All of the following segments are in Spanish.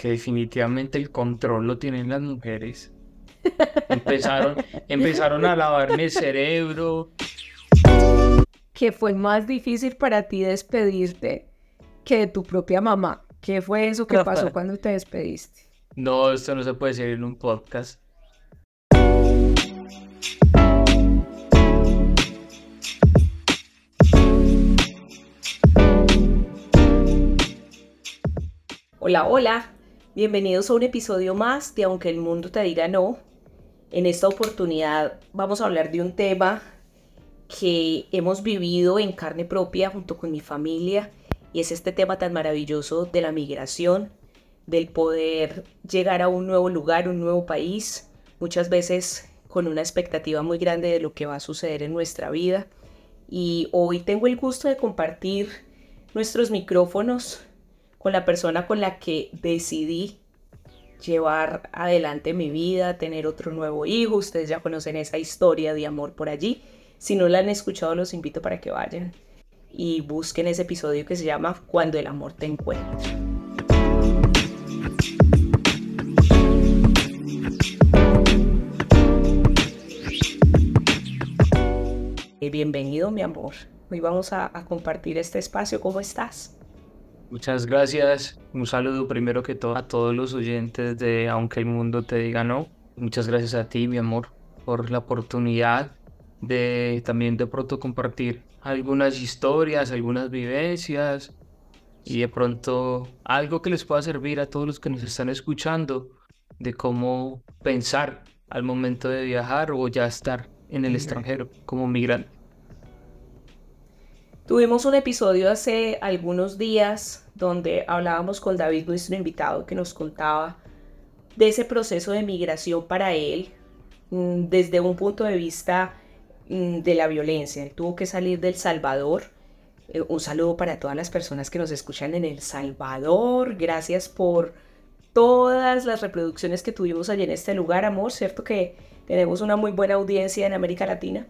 que definitivamente el control lo tienen las mujeres. Empezaron, empezaron a lavarme el cerebro. ¿Qué fue más difícil para ti despedirte que de tu propia mamá? ¿Qué fue eso que pasó cuando te despediste? No, esto no se puede decir en un podcast. Hola, hola. Bienvenidos a un episodio más de Aunque el mundo te diga no. En esta oportunidad vamos a hablar de un tema que hemos vivido en carne propia junto con mi familia y es este tema tan maravilloso de la migración, del poder llegar a un nuevo lugar, un nuevo país, muchas veces con una expectativa muy grande de lo que va a suceder en nuestra vida. Y hoy tengo el gusto de compartir nuestros micrófonos con la persona con la que decidí llevar adelante mi vida, tener otro nuevo hijo. Ustedes ya conocen esa historia de amor por allí. Si no la han escuchado, los invito para que vayan y busquen ese episodio que se llama Cuando el amor te encuentra. Eh, bienvenido, mi amor. Hoy vamos a, a compartir este espacio. ¿Cómo estás? Muchas gracias. Un saludo primero que todo a todos los oyentes de Aunque el mundo te diga no. Muchas gracias a ti, mi amor, por la oportunidad de también de pronto compartir algunas historias, algunas vivencias y de pronto algo que les pueda servir a todos los que nos están escuchando de cómo pensar al momento de viajar o ya estar en el extranjero como migrante. Tuvimos un episodio hace algunos días donde hablábamos con David, nuestro invitado, que nos contaba de ese proceso de migración para él mm, desde un punto de vista mm, de la violencia. Él tuvo que salir del Salvador. Eh, un saludo para todas las personas que nos escuchan en El Salvador. Gracias por todas las reproducciones que tuvimos allí en este lugar, amor. ¿Cierto que tenemos una muy buena audiencia en América Latina?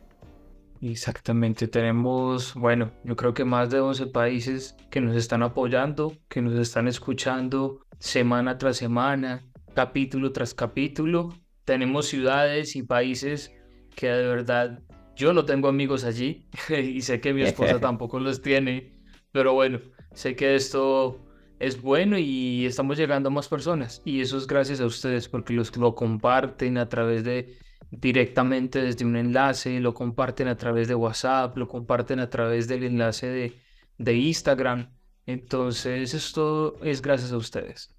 Exactamente, tenemos, bueno, yo creo que más de 11 países que nos están apoyando, que nos están escuchando semana tras semana, capítulo tras capítulo. Tenemos ciudades y países que de verdad yo no tengo amigos allí y sé que mi esposa tampoco los tiene, pero bueno, sé que esto es bueno y estamos llegando a más personas y eso es gracias a ustedes porque los lo comparten a través de directamente desde un enlace, lo comparten a través de WhatsApp, lo comparten a través del enlace de, de Instagram. Entonces, esto es gracias a ustedes.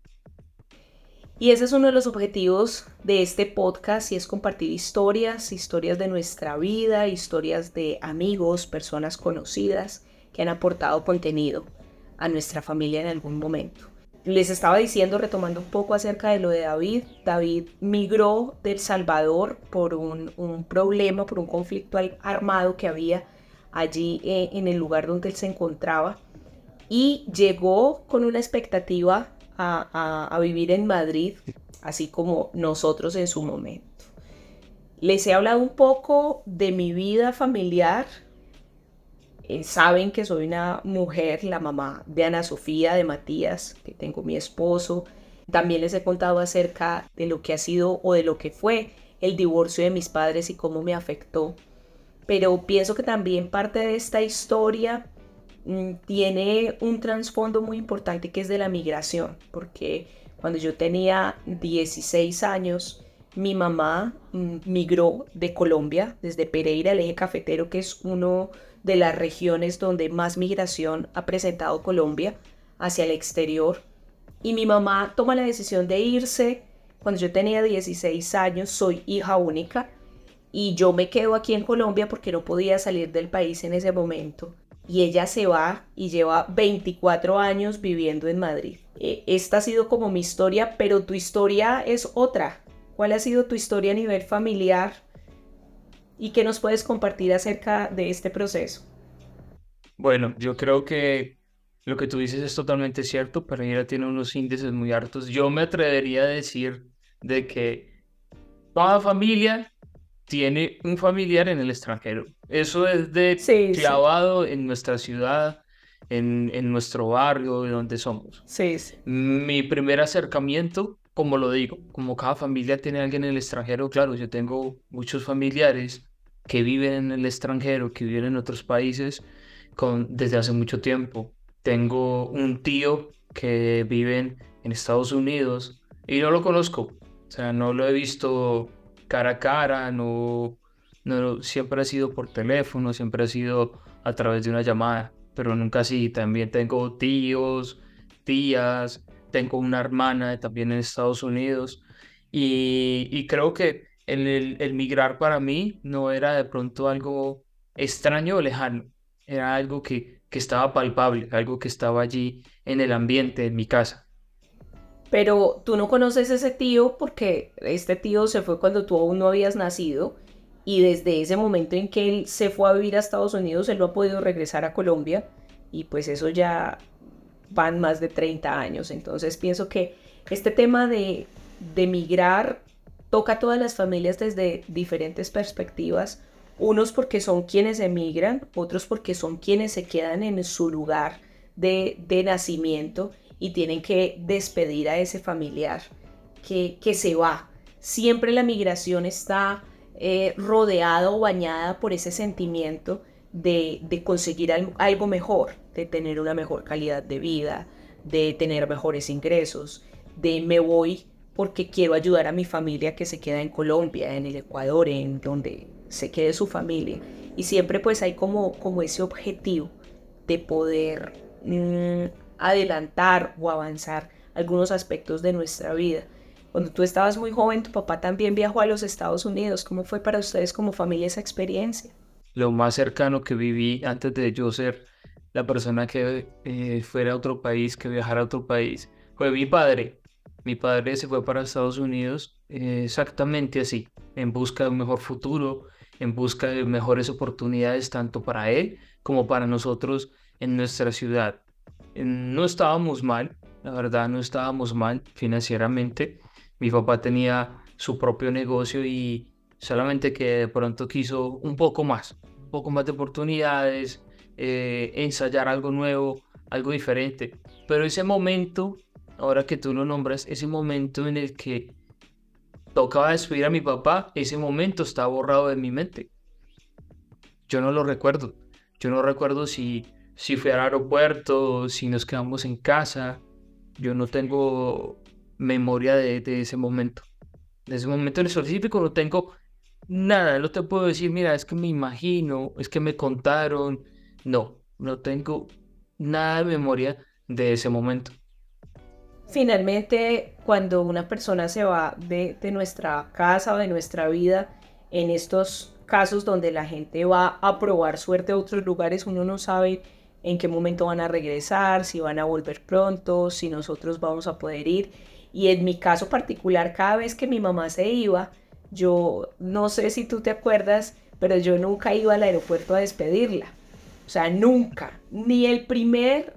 Y ese es uno de los objetivos de este podcast y es compartir historias, historias de nuestra vida, historias de amigos, personas conocidas que han aportado contenido a nuestra familia en algún momento les estaba diciendo, retomando un poco acerca de lo de David, David migró del Salvador por un, problema, por un conflicto armado que había allí eh, en el lugar donde él se encontraba y llegó con una expectativa a, a vivir en Madrid, así como nosotros en su momento. Les he hablado un poco de mi vida familiar, eh, saben que soy una mujer, la mamá de Ana Sofía, de Matías, que tengo mi esposo. También les he contado acerca de lo que ha sido o de lo que fue el divorcio de mis padres y cómo me afectó. Pero pienso que también parte de esta historia mm, tiene un trasfondo muy importante que es de la migración, porque cuando yo tenía 16 años, mi mamá mm, migró de Colombia, desde Pereira, el eje cafetero, que es uno de las regiones donde más migración ha presentado Colombia hacia el exterior. Y mi mamá toma la decisión de irse cuando yo tenía 16 años, soy hija única y yo me quedo aquí en Colombia porque no podía salir del país en ese momento. Y ella se va y lleva 24 años viviendo en Madrid. E, esta ha sido como mi historia, pero tu historia es otra. ¿Cuál ha sido tu historia a nivel familiar? Y qué nos puedes compartir acerca de este proceso. Bueno, yo creo que lo que tú dices es totalmente cierto. Pereira tiene unos índices muy altos. Yo me atrevería a decir de que toda familia tiene un familiar en el extranjero. Eso es de clavado en nuestra ciudad. en, en nuestro barrio, de donde somos. Sí, sí. Mi primer acercamiento, como lo digo, como cada familia tiene alguien en el extranjero, claro, yo tengo muchos familiares que viven en el extranjero, que viven en otros países con, desde hace mucho tiempo. Tengo un tío que vive en, Estados Unidos y no lo conozco, o sea, no lo he visto cara a cara, no, no, siempre ha sido por teléfono, siempre ha sido a través de una llamada, pero nunca así. También tengo tíos, tías, tengo una hermana también en Estados Unidos y, y creo que el, migrar para mí no era de pronto algo extraño o lejano, era algo que, que estaba palpable, algo que estaba allí en el ambiente, en mi casa. Pero tú no conoces ese tío porque este tío se fue cuando tú aún no habías nacido y desde ese momento en que él se fue a vivir a Estados Unidos, él no ha podido regresar a Colombia y pues eso ya van más de 30 años. Entonces pienso que este tema de, de migrar toca a todas las familias desde diferentes perspectivas. Unos porque son quienes emigran, otros porque son quienes se quedan en su lugar de, de nacimiento y tienen que despedir a ese familiar que, que se va. Siempre la migración está eh, rodeada o bañada por ese sentimiento de, conseguir algo, mejor, de tener una mejor calidad de vida, de tener mejores ingresos, de me voy porque quiero ayudar a mi familia que se queda en Colombia, en el Ecuador, en donde se quede su familia. Y siempre pues hay como, como ese objetivo de poder mm, adelantar o avanzar algunos aspectos de nuestra vida. Cuando tú estabas muy joven, tu papá también viajó a los Estados Unidos. ¿Cómo fue para ustedes como familia esa experiencia? Lo más cercano que viví antes de yo ser la persona que eh, fuera a otro país, que viajara a otro país, fue mi padre. Mi padre se fue para Estados Unidos eh, exactamente así, en busca de un mejor futuro, en busca de mejores oportunidades tanto para él como para nosotros en nuestra ciudad. No estábamos mal, la verdad no estábamos mal financieramente, mi papá tenía su propio negocio y solamente que de pronto quiso un poco más, un poco más de oportunidades, eh, ensayar algo nuevo, algo diferente. Pero ese momento, ahora que tú lo nombras, ese momento en el que tocaba despedir a mi papá, ese momento está borrado de mi mente. Yo no lo recuerdo. Yo no recuerdo si, si fui al aeropuerto, si nos quedamos en casa. Yo no tengo memoria de, ese momento. De ese momento en específico no tengo nada, no te puedo decir, mira, es que me imagino, es que me contaron. No, no tengo nada de memoria de ese momento. Finalmente, cuando una persona se va de, nuestra casa o de nuestra vida, en estos casos donde la gente va a probar suerte a otros lugares, uno no sabe en qué momento van a regresar, si van a volver pronto, si nosotros vamos a poder ir. Y en mi caso particular, cada vez que mi mamá se iba, yo no sé si tú te acuerdas, pero yo nunca iba al aeropuerto a despedirla. O sea, nunca, ni el primer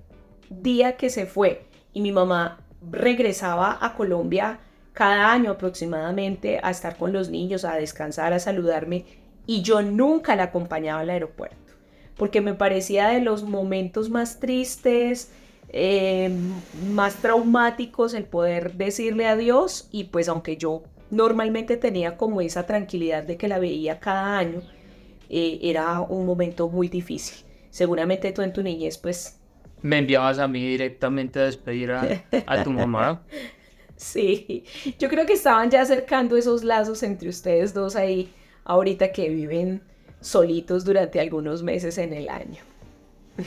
día que se fue. Y mi mamá regresaba a Colombia cada año aproximadamente a estar con los niños, a descansar, a saludarme. Y yo nunca la acompañaba al aeropuerto, porque me parecía de los momentos más tristes, eh, más traumáticos el poder decirle adiós y pues aunque yo normalmente tenía como esa tranquilidad de que la veía cada año, eh, era un momento muy difícil. Seguramente tú en tu niñez pues... Me enviabas a mí directamente a despedir a, tu mamá. sí, yo creo que estaban ya acercando esos lazos entre ustedes dos ahí, ahorita que viven solitos durante algunos meses en el año.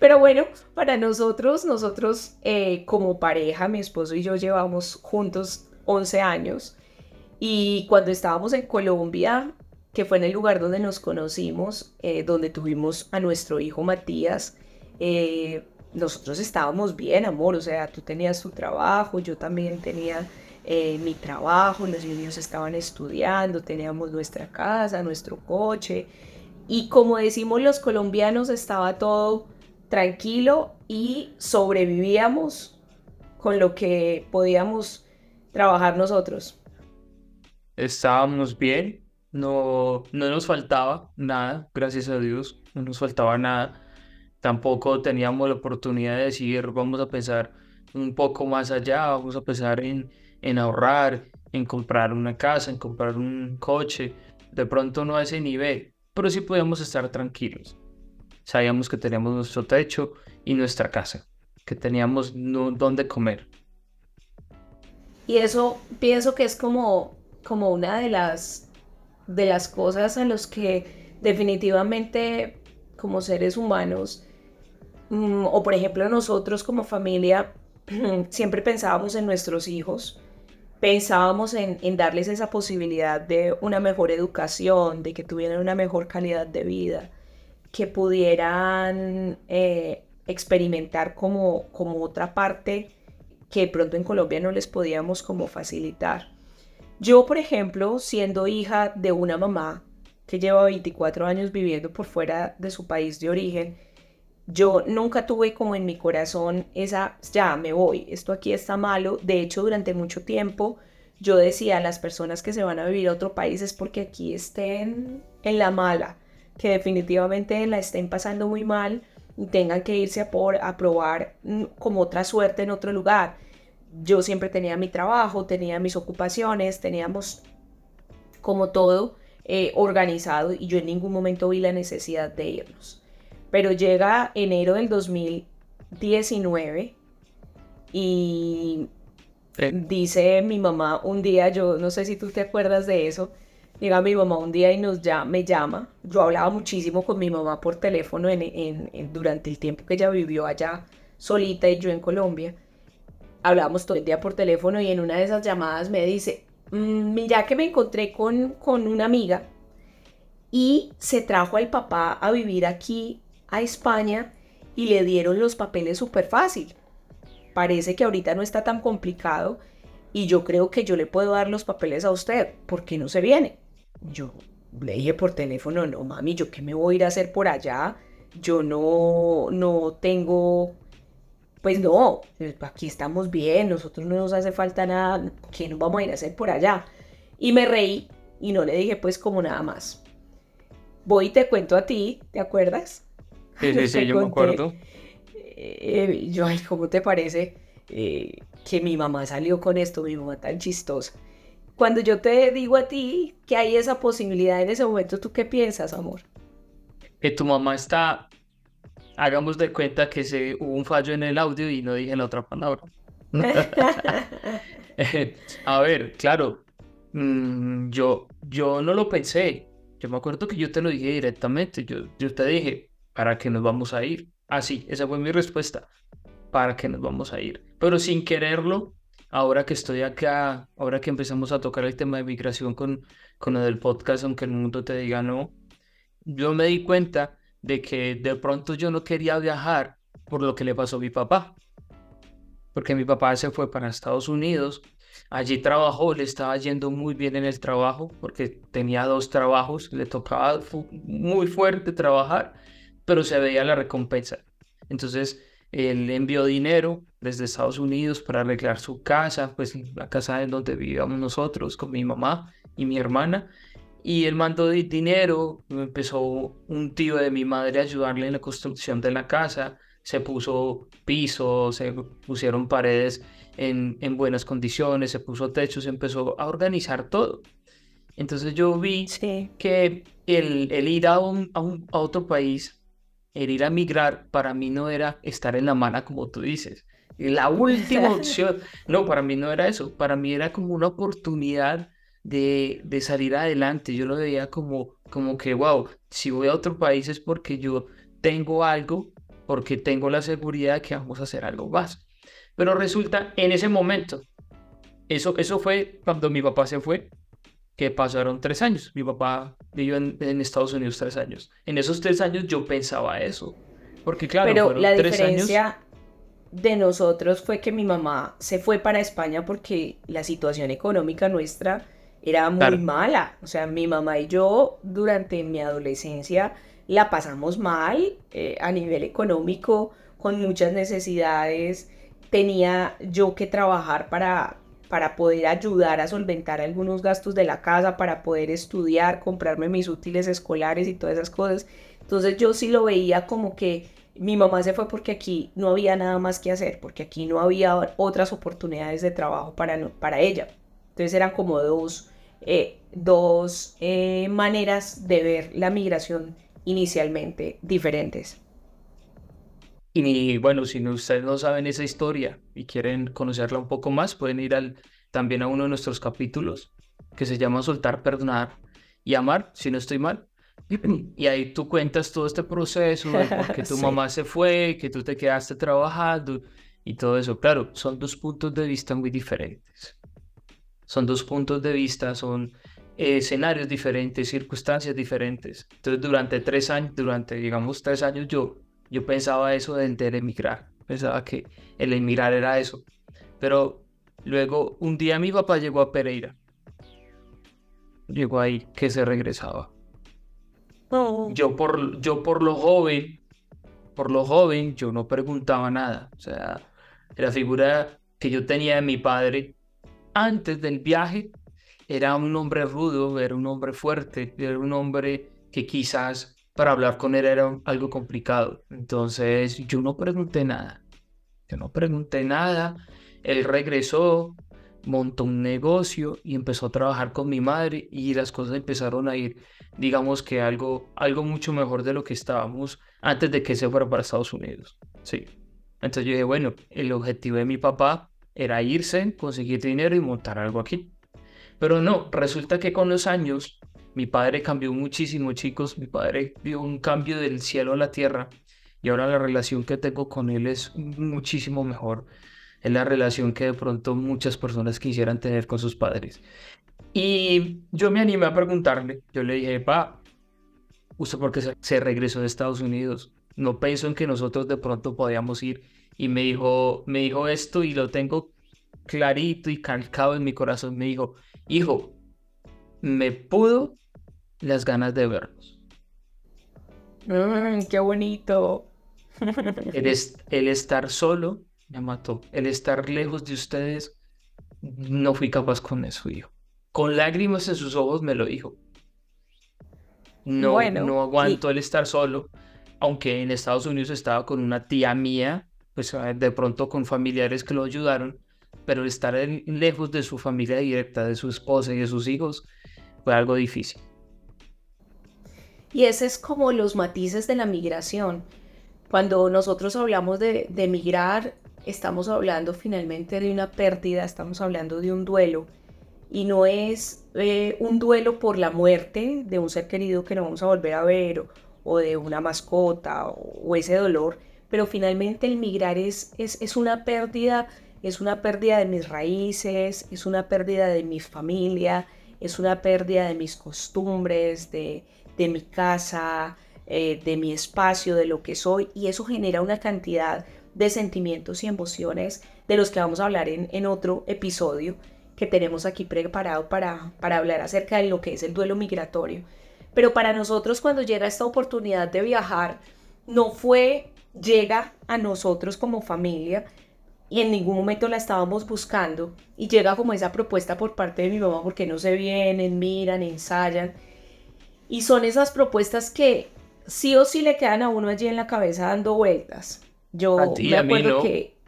Pero bueno, para nosotros, nosotros eh, como pareja, mi esposo y yo llevamos juntos 11 años y cuando estábamos en Colombia, que fue en el lugar donde nos conocimos, eh, donde tuvimos a nuestro hijo Matías, eh, nosotros estábamos bien, amor, o sea, tú tenías tu trabajo, yo también tenía mi trabajo, los niños estaban estudiando, teníamos nuestra casa, nuestro coche, y como decimos los colombianos, estaba todo tranquilo y sobrevivíamos con lo que podíamos trabajar nosotros. Estábamos bien, no, no nos faltaba nada, gracias a Dios, no nos faltaba nada. tampoco teníamos la oportunidad de decir, vamos a pensar un poco más allá, vamos a pensar en, en ahorrar, en comprar una casa, en comprar un coche, de pronto no a ese nivel, pero sí podíamos estar tranquilos. Sabíamos que teníamos nuestro techo y nuestra casa, que teníamos donde comer. Y eso pienso que es como, como una de las, de las cosas en las que definitivamente como seres humanos, mm, o por ejemplo nosotros como familia, siempre pensábamos en nuestros hijos, pensábamos en, darles esa posibilidad de una mejor educación, de que tuvieran una mejor calidad de vida, que pudieran eh, experimentar como, otra parte que pronto en Colombia no les podíamos como facilitar. Yo, por ejemplo, siendo hija de una mamá que lleva 24 años viviendo por fuera de su país de origen, yo nunca tuve como en mi corazón esa, ya me voy, esto aquí está malo. De hecho, durante mucho tiempo yo decía a las personas que se van a vivir a otro país es porque aquí estén en la mala, que definitivamente la estén pasando muy mal y tengan que irse a, por, a probar mm, como otra suerte en otro lugar. Yo siempre tenía mi trabajo, tenía mis ocupaciones, teníamos como todo eh, organizado y yo en ningún momento vi la necesidad de irnos. Pero llega enero del 2019 y dice mi mamá un día, yo no sé si tú te acuerdas de eso, llega mi mamá un día y nos ya, me llama. Yo hablaba muchísimo con mi mamá por teléfono en, durante el tiempo que ella vivió allá solita y yo en Colombia. Hablábamos todo el día por teléfono y en una de esas llamadas me dice, mm, mira que me encontré con, con una amiga y se trajo al papá a vivir aquí a España y le dieron los papeles súper fácil. Parece que ahorita no está tan complicado y yo creo que yo le puedo dar los papeles a usted. ¿Por qué no se viene? Yo le dije por teléfono, no mami, yo qué me voy a ir a hacer por allá. Yo no, no tengo, pues no, aquí estamos bien, nosotros no nos hace falta nada, ¿qué nos vamos a ir a hacer por allá? Y me reí y no le dije pues como nada más. Voy y te cuento a ti, ¿te acuerdas? Sí, sí, sí, yo me acuerdo. Eh, yo, ay, ¿cómo te parece eh, que mi mamá salió con esto, mi mamá tan chistosa? Cuando yo te digo a ti que hay esa posibilidad en ese momento, ¿tú qué piensas, amor? Que tu mamá está, hagamos de cuenta que se, hubo un fallo en el audio y no dije la otra palabra. a ver, claro, mm, yo, yo no lo pensé. Yo me acuerdo que yo te lo dije directamente. Yo, yo te dije, ¿para qué nos vamos a ir? Así, ah, esa fue mi respuesta. ¿Para qué nos vamos a ir? Pero sin quererlo, ahora que estoy acá, ahora que empezamos a tocar el tema de migración con, con lo del podcast, aunque el mundo te diga no, yo me di cuenta de que de pronto yo no quería viajar por lo que le pasó a mi papá. Porque mi papá se fue para Estados Unidos, allí trabajó, le estaba yendo muy bien en el trabajo, porque tenía dos trabajos, le tocaba muy fuerte trabajar pero se veía la recompensa. Entonces, él envió dinero desde Estados Unidos para arreglar su casa, pues la casa en donde vivíamos nosotros con mi mamá y mi hermana. Y él mandó dinero, empezó un tío de mi madre a ayudarle en la construcción de la casa, se puso piso, se pusieron paredes en, en buenas condiciones, se puso techo, se empezó a organizar todo. Entonces yo vi que el, el ir a, un, a, un, a otro país el ir a migrar para mí no era estar en la mala como tú dices. La última opción, no, para mí no era eso, para mí era como una oportunidad de, de, salir adelante. Yo lo veía como, como que, wow, si voy a otro país es porque yo tengo algo, porque tengo la seguridad de que vamos a hacer algo más. Pero resulta, en ese momento, eso, eso fue cuando mi papá se fue, que pasaron tres años. Mi papá vivió en, Estados Unidos tres años. En esos tres años yo pensaba eso. Porque claro, Pero la diferencia de nosotros fue que mi mamá se fue para España porque la situación económica nuestra era muy mala. O sea, mi mamá y yo durante mi adolescencia la pasamos mal eh, a nivel económico, con muchas necesidades. Tenía yo que trabajar para para poder ayudar a solventar algunos gastos de la casa, para poder estudiar, comprarme mis útiles escolares y todas esas cosas. Entonces yo sí lo veía como que mi mamá se fue porque aquí no había nada más que hacer, porque aquí no había otras oportunidades de trabajo para, para ella. Entonces eran como dos, eh, dos eh, maneras de ver la migración inicialmente diferentes. Y bueno, si ustedes no saben esa historia y quieren conocerla un poco más, pueden ir al, también a uno de nuestros capítulos que se llama Soltar, Perdonar y Amar, si no estoy mal. Y ahí tú cuentas todo este proceso de por qué tu mamá se fue, que tú te quedaste trabajando y todo eso. Claro, son dos puntos de vista muy diferentes. Son dos puntos de vista, son escenarios diferentes, circunstancias diferentes. Entonces, durante tres años, durante, digamos, tres años, yo, yo pensaba eso de, de emigrar. Pensaba que el emigrar era eso. Pero luego, un día mi papá llegó a Pereira. Llegó ahí que se regresaba yo por, yo por lo joven, por lo joven, yo no preguntaba nada. O sea, la figura que yo tenía de mi padre antes del viaje era un hombre rudo, era un hombre fuerte, era un hombre que quizás para hablar con él era algo complicado. Entonces yo no pregunté nada. Yo no pregunté nada. Él regresó, montó un negocio y empezó a trabajar con mi madre y las cosas empezaron a ir, digamos que algo, algo mucho mejor de lo que estábamos antes de que se fuera para Estados Unidos. Sí. Entonces yo dije, bueno, el objetivo de mi papá era irse, conseguir dinero y montar algo aquí. Pero no, resulta que con los años mi padre cambió muchísimo, chicos. Mi padre vio un cambio del cielo a la tierra y ahora la relación que tengo con él es muchísimo mejor es la relación que de pronto muchas personas quisieran tener con sus padres. Y yo me animé a preguntarle, yo le dije, pa, ¿usted por qué se regresó de Estados Unidos? No pienso en que nosotros de pronto podíamos ir. Y me dijo, me dijo esto y lo tengo clarito y calcado en mi corazón. Me dijo, hijo, me pudo las ganas de verlos. Mm, ¡Qué bonito! El, el estar solo me mató. El estar lejos de ustedes, no fui capaz con eso, hijo. Con lágrimas en sus ojos me lo dijo. No, no aguanto el estar solo, aunque en Estados Unidos estaba con una tía mía, pues ah, de pronto con familiares que lo ayudaron, pero estar lejos de su familia directa, de su esposa y de sus hijos, fue algo difícil. Y ese es como los matices de la migración. Cuando nosotros hablamos de, de migrar, estamos hablando finalmente de una pérdida, estamos hablando de un duelo. Y no es eh, un duelo por la muerte de un ser querido que no vamos a volver a ver o, de una mascota o, ese dolor, pero finalmente el migrar es, es, una pérdida, es una pérdida de mis raíces, es una pérdida de mi familia, es una pérdida de mis costumbres, de, mi casa, eh, de mi espacio, de lo que soy, y eso genera una cantidad de sentimientos y emociones de los que vamos a hablar en, otro episodio que tenemos aquí preparado para, para hablar acerca de lo que es el duelo migratorio. Pero para nosotros cuando llega esta oportunidad de viajar, no fue, llega a nosotros como familia y en ningún momento la estábamos buscando y llega como esa propuesta por parte de mi mamá porque no se vienen, miran, ensayan. Y son esas propuestas que sí o sí le quedan a uno allí en la cabeza dando vueltas. Yo me acuerdo que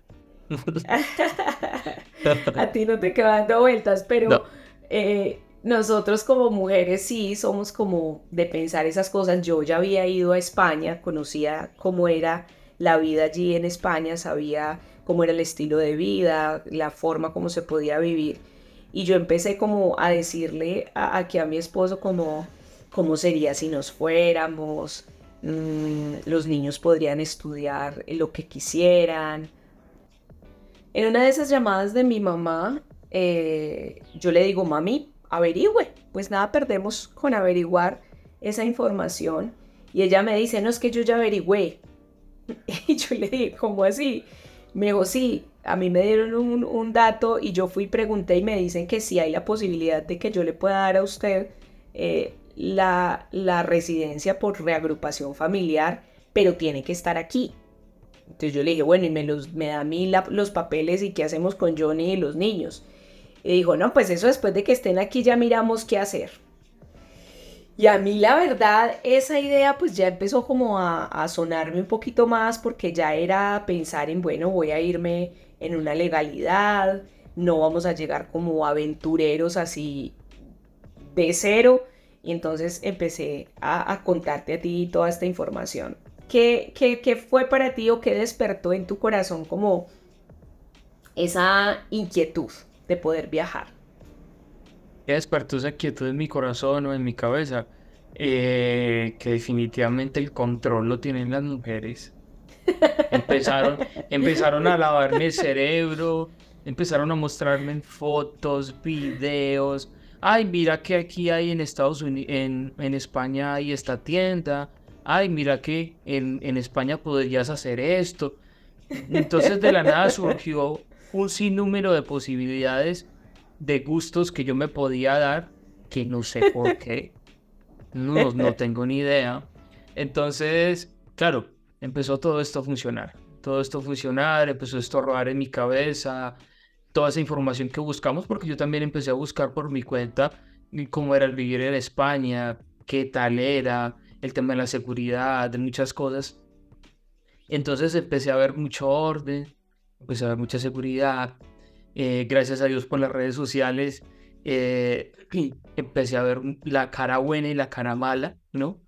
a ti no te quedan dando vueltas, pero eh, nosotros como mujeres sí somos como de pensar esas cosas. Yo ya había ido a España, conocía cómo era la vida allí en España, sabía cómo era el estilo de vida, la forma como se podía vivir. Y yo empecé como a decirle aquí a mi esposo como cómo sería si nos fuéramos, Mm, los niños podrían estudiar lo que quisieran. En una de esas llamadas de mi mamá, eh, yo le digo, mami, averigüe. Pues nada, perdemos con averiguar esa información. Y ella me dice, no es que yo ya averigüé. Y yo le dije, ¿cómo así? Me dijo, sí, a mí me dieron un, dato y yo fui pregunté y me dicen que sí hay la posibilidad de que yo le pueda dar a usted eh, la, residencia por reagrupación familiar, pero tiene que estar aquí. Entonces yo le dije, bueno, y me, los, me da a mí los papeles y qué hacemos con Johnny y los niños. Y dijo, no, pues eso después de que estén aquí ya miramos qué hacer. Y a mí la verdad, esa idea pues ya empezó como a, sonarme un poquito más porque ya era pensar en, bueno, voy a irme en una legalidad, no vamos a llegar como aventureros así de cero. Y entonces empecé a, a contarte a ti toda esta información. ¿Qué, ¿Qué, qué, fue para ti o qué despertó en tu corazón como esa inquietud de poder viajar? ¿Qué despertó esa inquietud en mi corazón o en mi cabeza? Eh, que definitivamente el control lo tienen las mujeres. Empezaron, empezaron a lavarme el cerebro, empezaron a mostrarme fotos, videos. Ay, mira que aquí hay en Estados Unidos, en, en España hay esta tienda. Ay, mira que en, en España podrías hacer esto. Entonces de la nada surgió un sinnúmero de posibilidades de gustos que yo me podía dar, que no sé por qué. No, no tengo ni idea. Entonces, claro, empezó todo esto a funcionar. Todo esto a funcionar, empezó esto a robar en mi cabeza, toda esa información que buscamos, porque yo también empecé a buscar por mi cuenta cómo era el vivir en España, qué tal era, el tema de la seguridad, de muchas cosas. Entonces empecé a ver mucho orden, empecé a mucha seguridad. Eh, gracias a Dios por las redes sociales, eh, empecé a ver la cara buena y la cara mala, ¿no?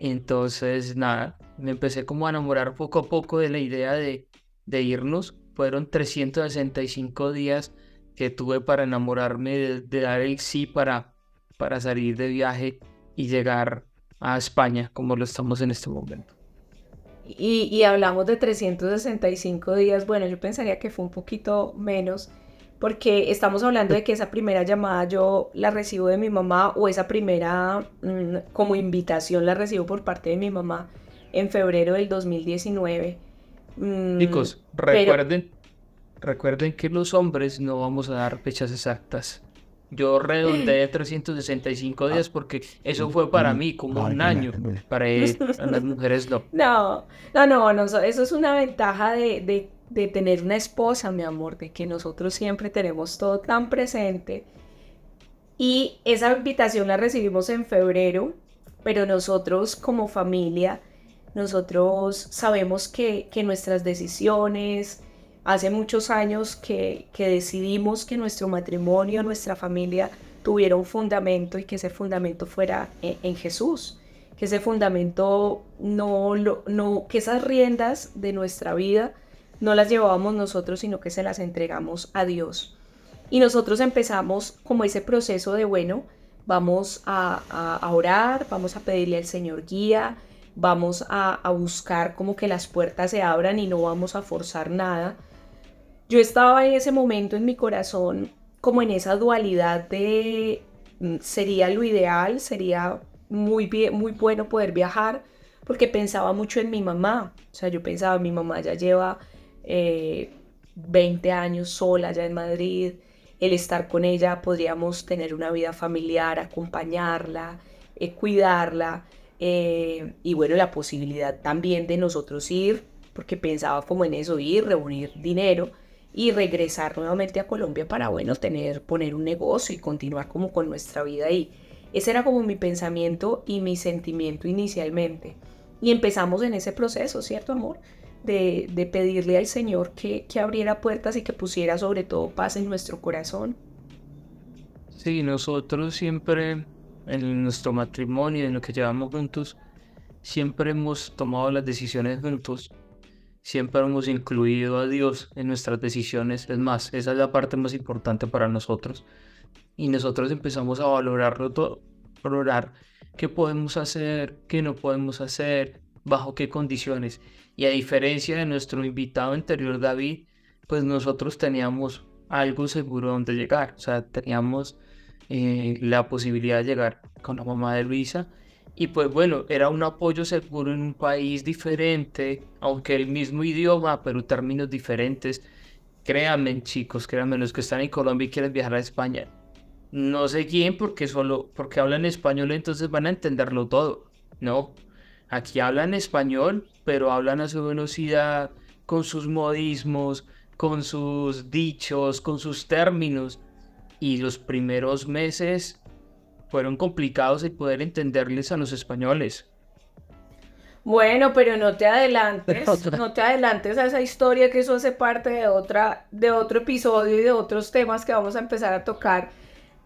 Entonces, nada, me empecé como a enamorar poco a poco de la idea de, de irnos. Fueron 365 días que tuve para enamorarme de, dar el sí para, para salir de viaje y llegar a España como lo estamos en este momento. Y, y, hablamos de 365 días, bueno, yo pensaría que fue un poquito menos, porque estamos hablando de que esa primera llamada yo la recibo de mi mamá o esa primera mmm, como invitación la recibo por parte de mi mamá en febrero del 2019. Mm, Chicos, recuerden, pero... recuerden que los hombres no vamos a dar fechas exactas. Yo redondeé 365 días porque eso fue para mí como un año. Para las mujeres no. No, no, no, no eso es una ventaja de, de, de, tener una esposa, mi amor, de que nosotros siempre tenemos todo tan presente. Y esa invitación la recibimos en febrero, pero nosotros como familia, nosotros sabemos que, que nuestras decisiones, hace muchos años que, que, decidimos que nuestro matrimonio, nuestra familia tuviera un fundamento y que ese fundamento fuera en, en Jesús, que ese fundamento no, no, que esas riendas de nuestra vida no las llevábamos nosotros, sino que se las entregamos a Dios. Y nosotros empezamos como ese proceso de, bueno, vamos a, a, a orar, vamos a pedirle al Señor guía, vamos a, a buscar como que las puertas se abran y no vamos a forzar nada, yo estaba en ese momento en mi corazón como en esa dualidad de mm, sería lo ideal, sería muy, bien, muy bueno poder viajar, porque pensaba mucho en mi mamá. O sea, yo pensaba, mi mamá ya lleva eh, 20 años sola ya en Madrid, el estar con ella podríamos tener una vida familiar, acompañarla, eh, cuidarla, eh, y bueno, la posibilidad también de nosotros ir, porque pensaba como en eso, ir, reunir dinero y regresar nuevamente a Colombia para, bueno, tener, poner un negocio y continuar como con nuestra vida ahí. Ese era como mi pensamiento y mi sentimiento inicialmente. Y empezamos en ese proceso, ¿cierto, amor? De, de pedirle al Señor que, que abriera puertas y que pusiera sobre todo paz en nuestro corazón. Sí, nosotros siempre en nuestro matrimonio, en lo que llevamos juntos, siempre hemos tomado las decisiones juntos siempre hemos incluido a Dios en nuestras decisiones. Es más, esa es la parte más importante para nosotros. Y nosotros empezamos a valorarlo todo, valorar qué podemos hacer, qué no podemos hacer, bajo qué condiciones. Y a diferencia de nuestro invitado anterior, David, pues nosotros teníamos algo seguro donde llegar. O sea, teníamos eh, la posibilidad de llegar con la mamá de Luisa y pues bueno, era un apoyo seguro en un país diferente, aunque el mismo idioma, pero términos diferentes. Créanme chicos, créanme los que están en Colombia y quieren viajar a España. No sé quién porque solo porque hablan español entonces van a entenderlo todo. No, aquí hablan español, pero hablan a su velocidad, con sus modismos, con sus dichos, con sus términos. Y los primeros meses fueron complicados el poder entenderles a los españoles. Bueno, pero no te adelantes, no te adelantes a esa historia que eso hace parte de otra, de otro episodio y de otros temas que vamos a empezar a tocar.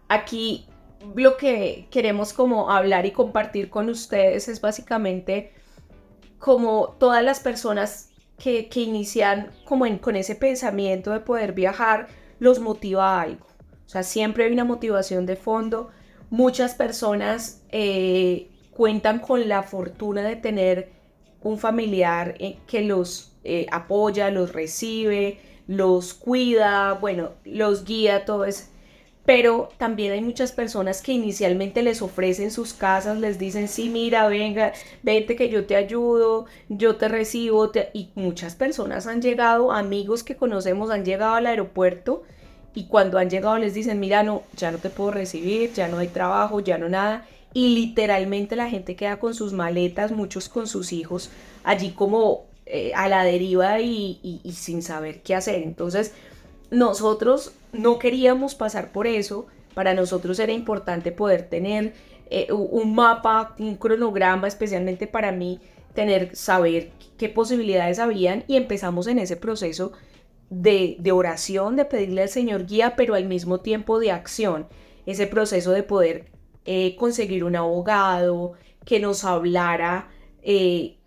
Aquí lo que queremos como hablar y compartir con ustedes es básicamente como todas las personas que, que inician como con ese pensamiento de poder viajar, los motiva a algo. O sea, siempre hay una motivación de fondo. Muchas personas eh, cuentan con la fortuna de tener un familiar eh, que los eh, apoya, los recibe, los cuida, bueno, los guía, todo eso. Pero también hay muchas personas que inicialmente les ofrecen sus casas, les dicen, sí, mira, venga, vente que yo te ayudo, yo te recibo. Y muchas personas han llegado, amigos que conocemos han llegado al aeropuerto y cuando han llegado les dicen, mira, no, ya no te puedo recibir, ya no hay trabajo, ya no nada y literalmente la gente queda con sus maletas, muchos con sus hijos, allí como eh, a la deriva y, sin saber qué hacer. Entonces, nosotros no queríamos pasar por eso, para nosotros era importante poder tener eh, un mapa, un cronograma, especialmente para mí, tener, saber qué posibilidades habían y empezamos en ese proceso de, de oración, de pedirle al Señor guía, pero al mismo tiempo de acción, ese proceso de poder eh, conseguir un abogado que nos hablara eh,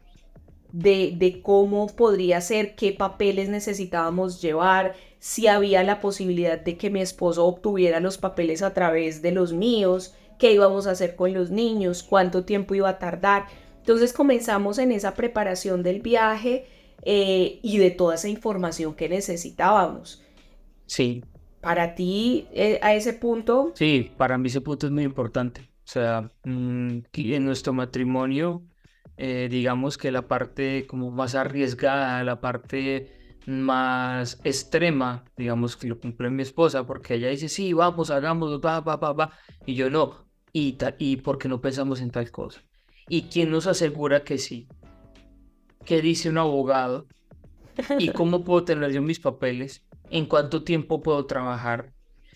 de, cómo podría ser, qué papeles necesitábamos llevar, si había la posibilidad de que mi esposo obtuviera los papeles a través de los míos, qué íbamos a hacer con los niños, cuánto tiempo iba a tardar. Entonces comenzamos en esa preparación del viaje eh, y de toda esa información que necesitábamos. Sí, para ti eh, a ese punto. Sí, para mí ese punto es muy importante. O sea, mm, en nuestro matrimonio, eh, digamos que la parte como más arriesgada, la parte más extrema, digamos que lo cumple mi esposa, porque ella dice, sí, vamos, hagamos, va, va, va, va, y yo no, y, y porque no pensamos en tal cosa. ¿Y quién nos asegura que sí? ¿Qué dice un abogado? ¿Y cómo puedo tener yo mis papeles? en cuánto tiempo puedo trabajar.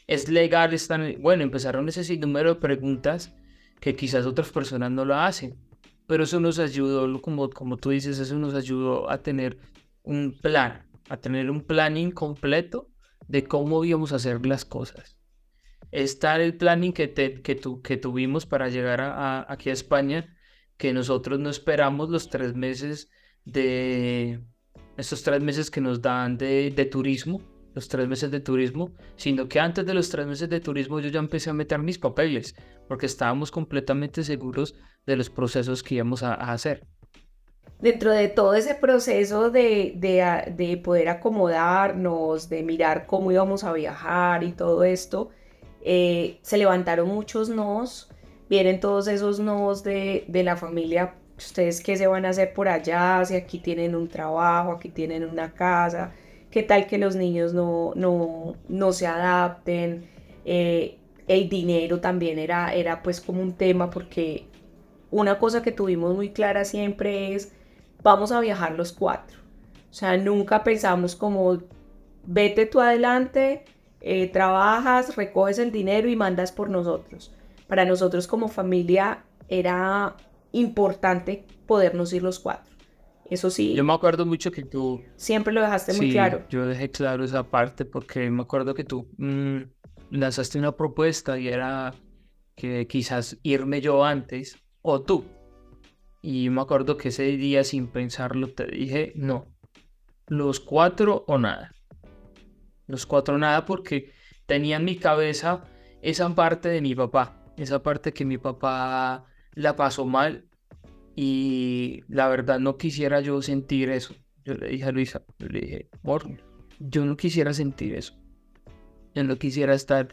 Es legal, están, bueno, empezaron ese número de preguntas que quizás otras personas no lo hacen, pero eso nos ayudó, como, como tú dices, eso nos ayudó a tener un plan, a tener un planning completo de cómo íbamos a hacer las cosas. Está el planning que, que, que tuvimos para llegar a, aquí a España, que nosotros no esperamos los tres meses de, estos tres meses que nos dan de, de turismo, los tres meses de turismo, sino que antes de los tres meses de turismo yo ya empecé a meter mis papeles, porque estábamos completamente seguros de los procesos que íbamos a, hacer. Dentro de todo ese proceso de, de, poder acomodarnos, de mirar cómo íbamos a viajar y todo esto, eh, se levantaron muchos nos, vienen todos esos nos de, de la familia, ustedes qué se van a hacer por allá, si aquí tienen un trabajo, aquí tienen una casa, qué tal que los niños no, no, se adapten. Eh, el dinero también era, era pues como un tema porque una cosa que tuvimos muy clara siempre es vamos a viajar los cuatro. O sea, nunca pensamos como vete tú adelante, eh, trabajas, recoges el dinero y mandas por nosotros. Para nosotros como familia era importante podernos ir los cuatro. Eso sí. Yo me acuerdo mucho que tú... Siempre lo dejaste muy claro. Yo dejé claro esa parte porque me acuerdo que tú mm, lanzaste una propuesta y era que quizás irme yo antes o tú. Y me acuerdo que ese día sin pensarlo te dije, no, los cuatro o nada. Los cuatro nada porque tenía en mi cabeza esa parte de mi papá, esa parte que mi papá la pasó mal y la verdad no quisiera yo sentir eso. Yo le dije a Luisa, le dije, yo no quisiera sentir eso. Yo no quisiera estar,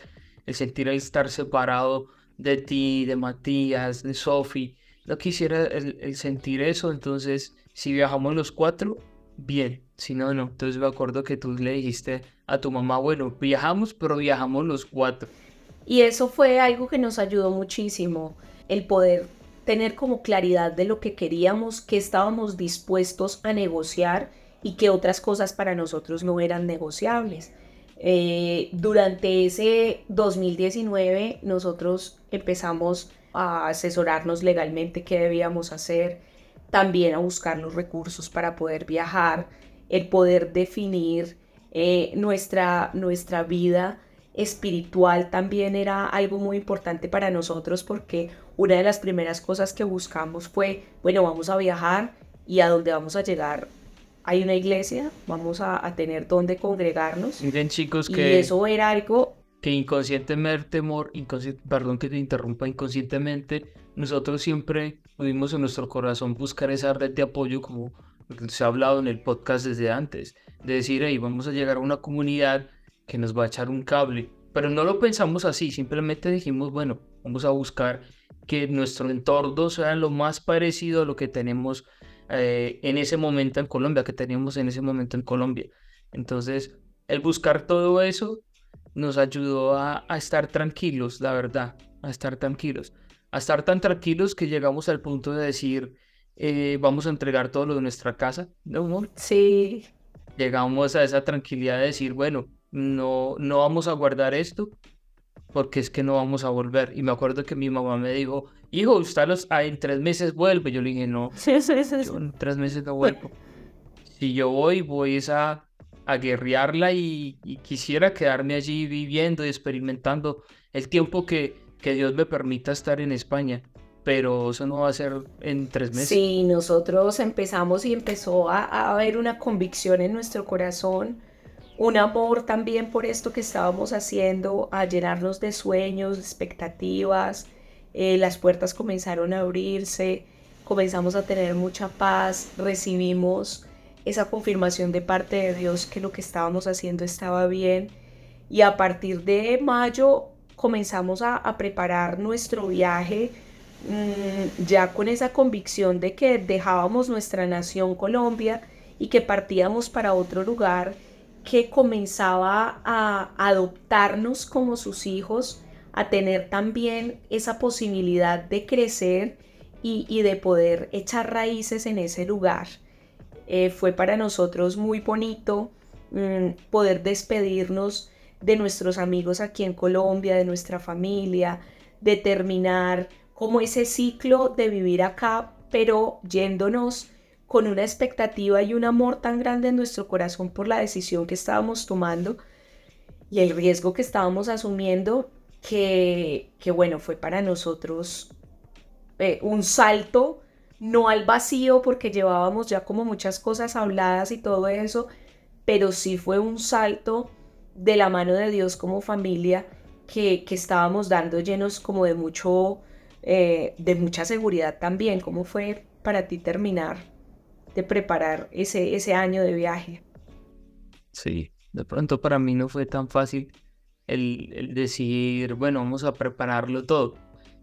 el sentir el estar separado de ti, de Matías, de Sofi. No quisiera el, sentir eso. Entonces, si viajamos los cuatro, bien. Si no, no. Entonces me acuerdo que tú le dijiste a tu mamá, bueno, viajamos, pero viajamos los cuatro. Y eso fue algo que nos ayudó muchísimo, el poder tener como claridad de lo que queríamos, que estábamos dispuestos a negociar y que otras cosas para nosotros no eran negociables. Eh, durante ese 2019 nosotros empezamos a asesorarnos legalmente qué debíamos hacer, también a buscar los recursos para poder viajar, el poder definir eh, nuestra, nuestra vida espiritual también era algo muy importante para nosotros porque una de las primeras cosas que buscamos fue, bueno, vamos a viajar y a dónde vamos a llegar hay una iglesia, vamos a, tener donde congregarnos. Miren chicos que... Y eso era algo... Que inconscientemente, temor, perdón que te interrumpa, inconscientemente, nosotros siempre pudimos en nuestro corazón buscar esa red de apoyo como se ha hablado en el podcast desde antes, de decir, hey, vamos a llegar a una comunidad que nos va a echar un cable. Pero no lo pensamos así, simplemente dijimos, bueno, vamos a buscar que nuestro entorno sea lo más parecido a lo que tenemos eh, en ese momento en Colombia, que teníamos en ese momento en Colombia. Entonces, el buscar todo eso nos ayudó a, estar tranquilos, la verdad, a estar tranquilos, a estar tan tranquilos que llegamos al punto de decir, eh, vamos a entregar todo lo de nuestra casa, ¿no, Sí. Llegamos a esa tranquilidad de decir, bueno, no, no vamos a guardar esto porque es que no vamos a volver. Y me acuerdo que mi mamá me dijo, hijo, usted los, ah, en tres meses vuelve. Yo le dije, no, sí, sí, sí, en tres meses no vuelvo. si yo voy, voy a, a guerrearla y, quisiera quedarme allí viviendo y experimentando el tiempo que, que Dios me permita estar en España. Pero eso no va a ser en tres meses. Sí, nosotros empezamos y empezó a, a haber una convicción en nuestro corazón un amor también por esto que estábamos haciendo, a llenarnos de sueños, expectativas. Eh, las puertas comenzaron a abrirse, comenzamos a tener mucha paz, recibimos esa confirmación de parte de Dios que lo que estábamos haciendo estaba bien. Y a partir de mayo comenzamos a, preparar nuestro viaje mm, ya con esa convicción de que dejábamos nuestra nación Colombia y que partíamos para otro lugar que comenzaba a adoptarnos como sus hijos, a tener también esa posibilidad de crecer y, de poder echar raíces en ese lugar. Eh, fue para nosotros muy bonito mm, poder despedirnos de nuestros amigos aquí en Colombia, de nuestra familia, de terminar como ese ciclo de vivir acá, pero yéndonos con una expectativa y un amor tan grande en nuestro corazón por la decisión que estábamos tomando y el riesgo que estábamos asumiendo, que, que bueno, fue para nosotros eh, un salto, no al vacío porque llevábamos ya como muchas cosas habladas y todo eso, pero sí fue un salto de la mano de Dios como familia que, que estábamos dando llenos como de mucho, eh, de mucha seguridad también. ¿Cómo fue para ti terminar de preparar ese, ese año de viaje. Sí, de pronto para mí no fue tan fácil el, decir, bueno, vamos a prepararlo todo.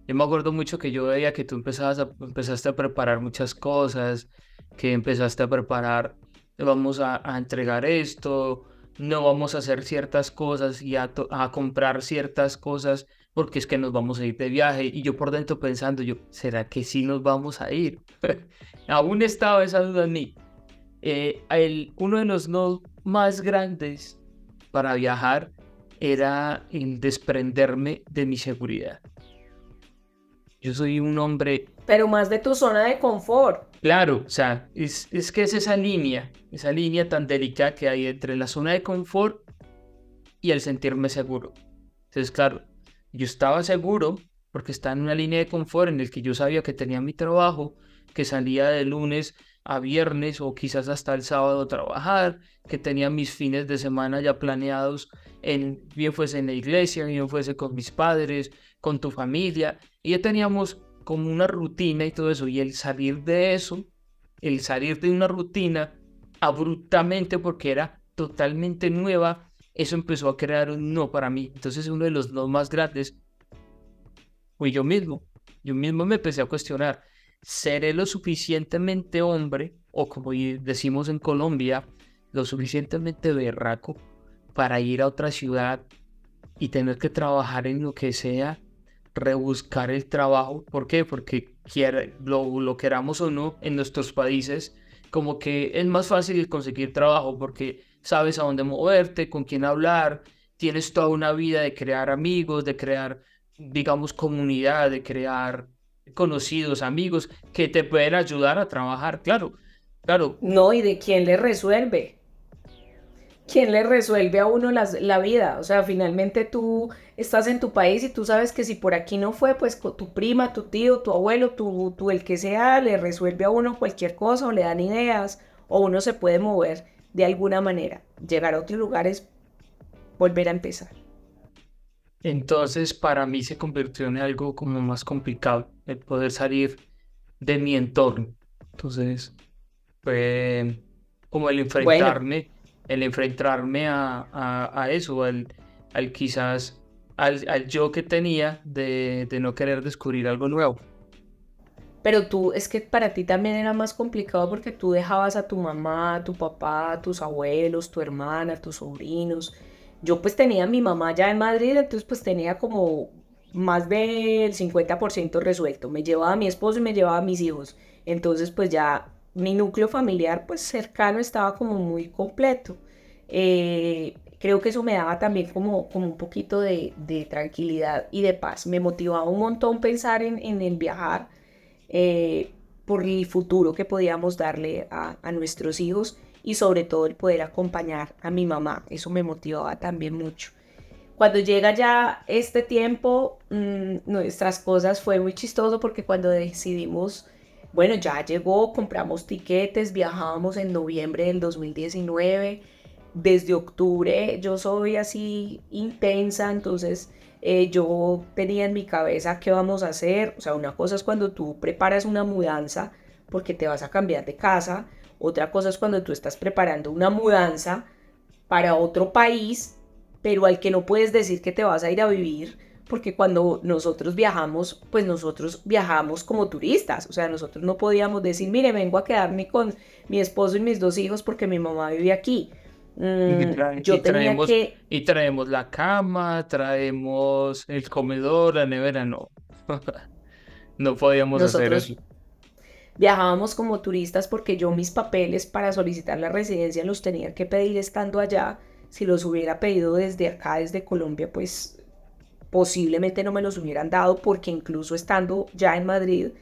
Yo me acuerdo mucho que yo veía que tú empezabas a, empezaste a preparar muchas cosas, que empezaste a preparar, vamos a, entregar esto, no vamos a hacer ciertas cosas y a, a comprar ciertas cosas porque es que nos vamos a ir de viaje. Y yo por dentro pensando, yo, ¿será que sí nos vamos a ir? Aún estaba esa duda en mí. Eh, el, uno de los no más grandes para viajar era el desprenderme de mi seguridad. Yo soy un hombre... Pero más de tu zona de confort. Claro, o sea, es, es que es esa línea, esa línea tan delicada que hay entre la zona de confort y el sentirme seguro. Entonces, claro, yo estaba seguro porque estaba en una línea de confort en el que yo sabía que tenía mi trabajo, que salía de lunes a viernes o quizás hasta el sábado a trabajar, que tenía mis fines de semana ya planeados, en, bien fuese en la iglesia, bien fuese con mis padres, con tu familia, y ya teníamos como una rutina y todo eso, y el salir de eso, el salir de una rutina abruptamente porque era totalmente nueva, eso empezó a crear un no para mí. Entonces uno de los no más grandes fui yo mismo. Yo mismo me empecé a cuestionar, ¿seré lo suficientemente hombre, o como decimos en Colombia, lo suficientemente berraco para ir a otra ciudad y tener que trabajar en lo que sea, rebuscar el trabajo? ¿Por qué? Porque quiere, lo, lo queramos o no, en nuestros países, como que es más fácil conseguir trabajo porque sabes a dónde moverte, con quién hablar, tienes toda una vida de crear amigos, de crear, digamos, comunidad, de crear conocidos, amigos que te pueden ayudar a trabajar, claro, claro. No, y de quién le resuelve. ¿Quién le resuelve a uno la vida? O sea, finalmente tú estás en tu país y tú sabes que si por aquí no fue, pues tu prima, tu tío, tu abuelo, tu, tu el que sea, le resuelve a uno cualquier cosa o le dan ideas o uno se puede mover de alguna manera. Llegar a otros lugares, volver a empezar. Entonces, para mí se convirtió en algo como más complicado el poder salir de mi entorno. Entonces, fue como el enfrentarme, el enfrentarme a, a, eso, al, al quizás al, al, yo que tenía de, de no querer descubrir algo nuevo. Pero tú, es que para ti también era más complicado porque tú dejabas a tu mamá, tu papá, tus abuelos, tu hermana, tus sobrinos. Yo pues tenía a mi mamá ya en Madrid, entonces pues tenía como más del 50% resuelto. Me llevaba a mi esposo y me llevaba a mis hijos. Entonces pues ya mi núcleo familiar pues cercano estaba como muy completo. Eh, creo que eso me daba también como, como un poquito de, de, tranquilidad y de paz. Me motivaba un montón pensar en, en el viajar eh, por el futuro que podíamos darle a, nuestros hijos y sobre todo el poder acompañar a mi mamá. Eso me motivaba también mucho. Cuando llega ya este tiempo, mm, nuestras cosas fue muy chistoso porque cuando decidimos, bueno, ya llegó, compramos tiquetes, viajábamos en noviembre del 2019. Desde octubre yo soy así intensa, entonces eh, yo tenía en mi cabeza qué vamos a hacer. O sea, una cosa es cuando tú preparas una mudanza porque te vas a cambiar de casa. Otra cosa es cuando tú estás preparando una mudanza para otro país, pero al que no puedes decir que te vas a ir a vivir, porque cuando nosotros viajamos, pues nosotros viajamos como turistas, o sea, nosotros no podíamos decir, mire, vengo a quedarme con mi esposo y mis dos hijos porque mi mamá vive aquí. Mm, yo y, traemos, y traemos la cama, traemos el comedor, la nevera, no. no podíamos hacer eso. Viajábamos como turistas porque yo mis papeles para solicitar la residencia los tenía que pedir estando allá. Si los hubiera pedido desde acá, desde Colombia, pues posiblemente no me los hubieran dado porque incluso estando ya en Madrid,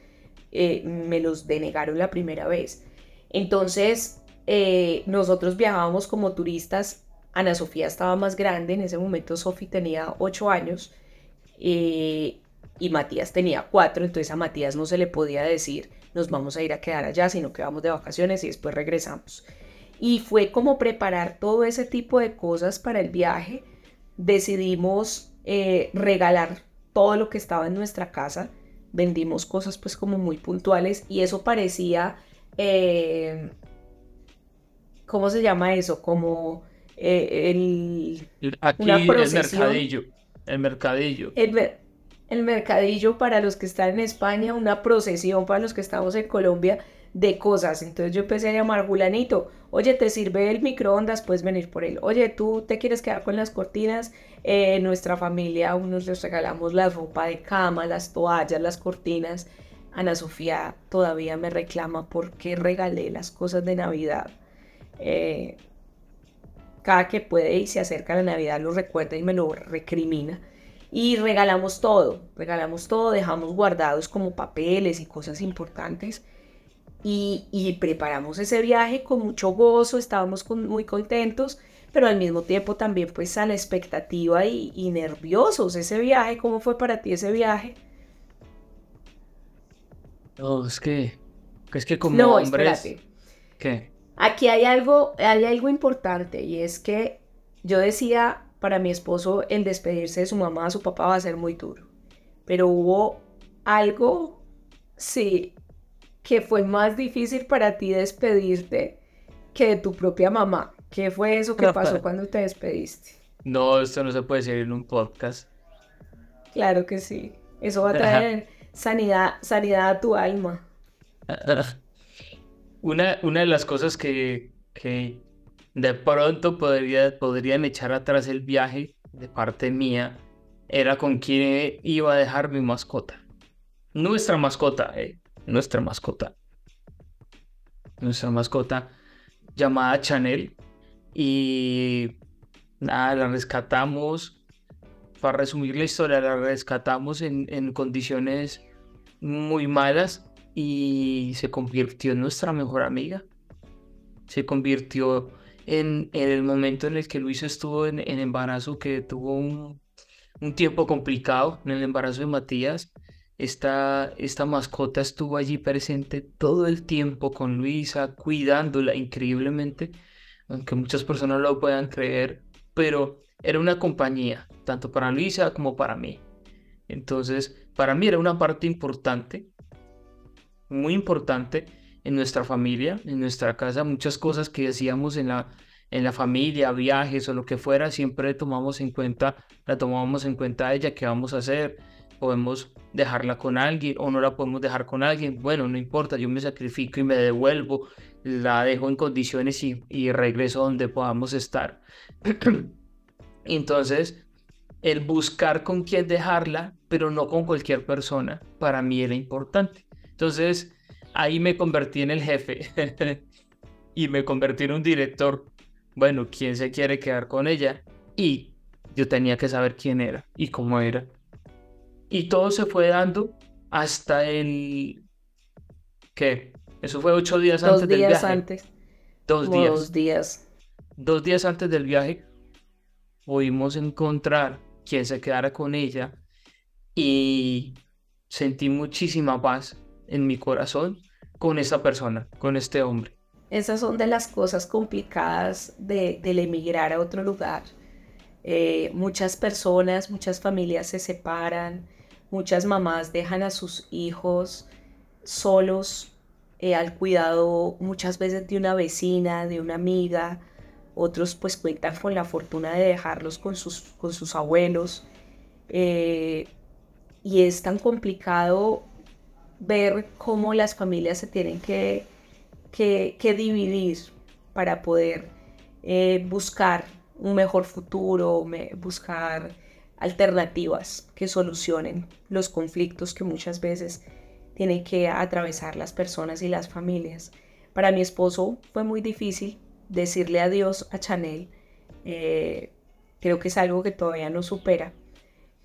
eh, me los denegaron la primera vez. Entonces, eh, nosotros viajábamos como turistas. Ana Sofía estaba más grande, en ese momento Sofía tenía 8 años eh, y Matías tenía 4, entonces a Matías no se le podía decir nos vamos a ir a quedar allá, sino que vamos de vacaciones y después regresamos. Y fue como preparar todo ese tipo de cosas para el viaje. Decidimos eh, regalar todo lo que estaba en nuestra casa. Vendimos cosas pues como muy puntuales y eso parecía ¿cómo se llama eso? Como eh, el... Aquí el mercadillo. El mercadillo. El, mercadillo para los que están en España, una procesión para los que estamos en Colombia de cosas. Entonces yo empecé a llamar Julanito, oye, ¿te sirve el microondas? Puedes venir por él. Oye, ¿tú te quieres quedar con las cortinas? Eh, nuestra familia, unos les regalamos la ropa de cama, las toallas, las cortinas. Ana Sofía todavía me reclama porque regalé las cosas de Navidad. Eh, cada que puede y se acerca la Navidad lo recuerda y me lo recrimina. Y regalamos todo, regalamos todo, dejamos guardados como papeles y cosas importantes. Y, preparamos ese viaje con mucho gozo, estábamos muy contentos, pero al mismo tiempo también pues a la expectativa y, nerviosos. Ese viaje, ¿cómo fue para ti ese viaje? No, es que, es que como no, hombres... ¿Qué? Aquí hay algo, hay algo importante y es que yo decía para mi esposo el despedirse de su mamá, su papá va a ser muy duro. Pero hubo algo, sí, que fue más difícil para ti despedirte que de tu propia mamá. ¿Qué fue eso que pasó cuando te despediste? No, esto no se puede decir en un podcast. Claro que sí. Eso va a traer sanidad, sanidad a tu alma. Una, de las cosas que, que de pronto podría, podrían echar atrás el viaje de parte mía era con quién iba a dejar mi mascota. Nuestra mascota, eh, nuestra mascota. Nuestra mascota llamada Chanel. y nada, la rescatamos. Para resumir la historia, la rescatamos en, en condiciones muy malas y se convirtió en nuestra mejor amiga. Se convirtió en, el momento en el que Luis estuvo en, embarazo, que tuvo un, tiempo complicado en el embarazo de Matías. Esta, esta mascota estuvo allí presente todo el tiempo con Luisa, cuidándola increíblemente, aunque muchas personas lo puedan creer, pero era una compañía, tanto para Luisa como para mí. Entonces, para mí era una parte importante, muy importante en nuestra familia, en nuestra casa, muchas cosas que hacíamos en la, en la familia, viajes o lo que fuera, siempre tomamos en cuenta, la tomamos en cuenta a ella, qué vamos a hacer, podemos dejarla con alguien o no la podemos dejar con alguien, bueno, no importa, yo me sacrifico y me devuelvo, la dejo en condiciones y, y regreso donde podamos estar. Entonces, el buscar con quién dejarla, pero no con cualquier persona, para mí era importante. Entonces, ahí me convertí en el jefe y me convertí en un director. Bueno, ¿quién se quiere quedar con ella? Y yo tenía que saber quién era y cómo era. Y todo se fue dando hasta el... ¿Qué? Eso fue ocho días antes del viaje. Antes. Dos días. Dos días. Dos días antes del viaje pudimos encontrar quien se quedara con ella y sentí muchísima paz en mi corazón con esa persona, con este hombre. Esas son de las cosas complicadas de, del emigrar a otro lugar. Eh, muchas personas, muchas familias se separan, muchas mamás dejan a sus hijos solos eh, al cuidado muchas veces de una vecina, de una amiga, otros pues cuentan con la fortuna de dejarlos con sus, con sus abuelos. Eh, y es tan complicado ver cómo las familias se tienen que, que, dividir para poder eh, buscar un mejor futuro, buscar alternativas que solucionen los conflictos que muchas veces tienen que atravesar las personas y las familias. Para mi esposo fue muy difícil decirle adiós a Chanel. Eh, creo que es algo que todavía no supera.